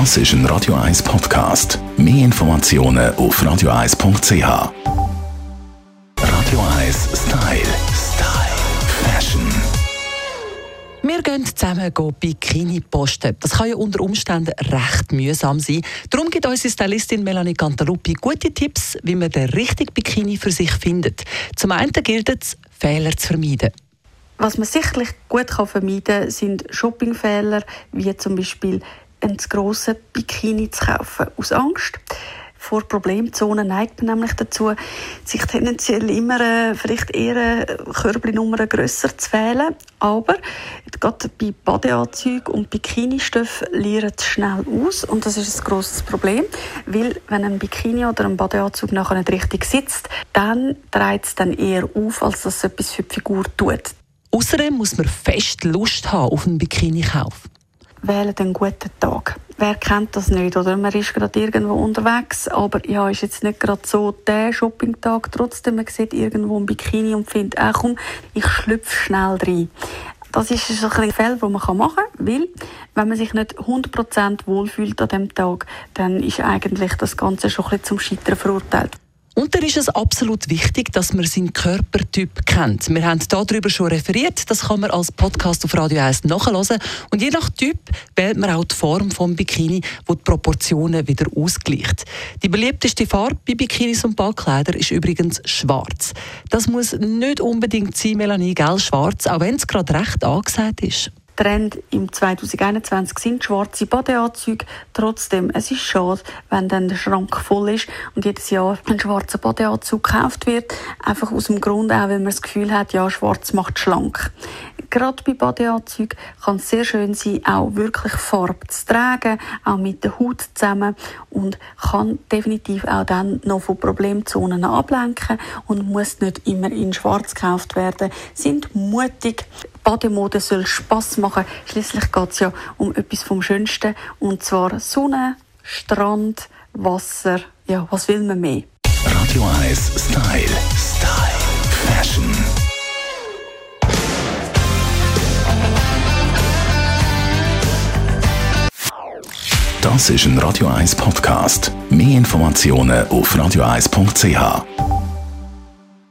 Das ist ein Radio 1 Podcast. Mehr Informationen auf radio1.ch. Radio 1 Style. Style. Fashion. Wir gehen zusammen Bikini posten. Das kann ja unter Umständen recht mühsam sein. Darum gibt unsere Stylistin Melanie Cantaluppi gute Tipps, wie man den richtigen Bikini für sich findet. Zum einen gilt es, Fehler zu vermeiden. Was man sicherlich gut vermeiden kann, sind Shoppingfehler, wie zum Beispiel ein zu Bikini zu kaufen. Aus Angst vor Problemzonen neigt man nämlich dazu, sich tendenziell immer äh, vielleicht eher Körblinummer grösser zu wählen. Aber gerade bei Badeanzügen und Bikini-Stoffen lernen es schnell aus und das ist ein grosses Problem, weil wenn ein Bikini oder ein Badeanzug nachher nicht richtig sitzt, dann dreht es dann eher auf, als dass es etwas für die Figur tut. Außerdem muss man fest Lust haben auf einen Bikini-Kauf wählen einen guten Tag. Wer kennt das nicht, oder? Man ist gerade irgendwo unterwegs, aber ja, ist jetzt nicht gerade so der Shoppingtag. Trotzdem, man sieht irgendwo ein Bikini und findet, ach komm, ich schlüpfe schnell rein. Das ist ein bisschen Feld, das man machen kann, weil wenn man sich nicht 100% wohlfühlt an dem Tag, dann ist eigentlich das Ganze schon ein bisschen zum Scheitern verurteilt. Und dann ist es absolut wichtig, dass man seinen Körpertyp kennt. Wir haben darüber schon referiert. Das kann man als Podcast auf Radio 1 nachhören. Und je nach Typ wählt man auch die Form des Bikini, wo die Proportionen wieder ausgleicht. Die beliebteste Farbe bei Bikinis und Ballkleidern ist übrigens schwarz. Das muss nicht unbedingt sein, Melanie, gell, schwarz, auch wenn es gerade recht angesagt ist. Trend im 2021 sind schwarze Badeanzüge. Trotzdem, es ist schade, wenn dann der Schrank voll ist und jedes Jahr ein schwarzer Badeanzug gekauft wird. Einfach aus dem Grund auch, wenn man das Gefühl hat, ja, schwarz macht schlank. Gerade bei Badeanzügen kann es sehr schön sein, auch wirklich Farbe zu tragen, auch mit der Haut zusammen und kann definitiv auch dann noch von Problemzonen ablenken und muss nicht immer in schwarz gekauft werden. Sind mutig, Bademode soll Spaß machen. Schließlich geht es ja um etwas vom Schönsten und zwar Sonne, Strand, Wasser. Ja, was will man mehr? Radio 1 Style. Style. Fashion. Das ist ein Radio 1 Podcast. Mehr Informationen auf radio1.ch.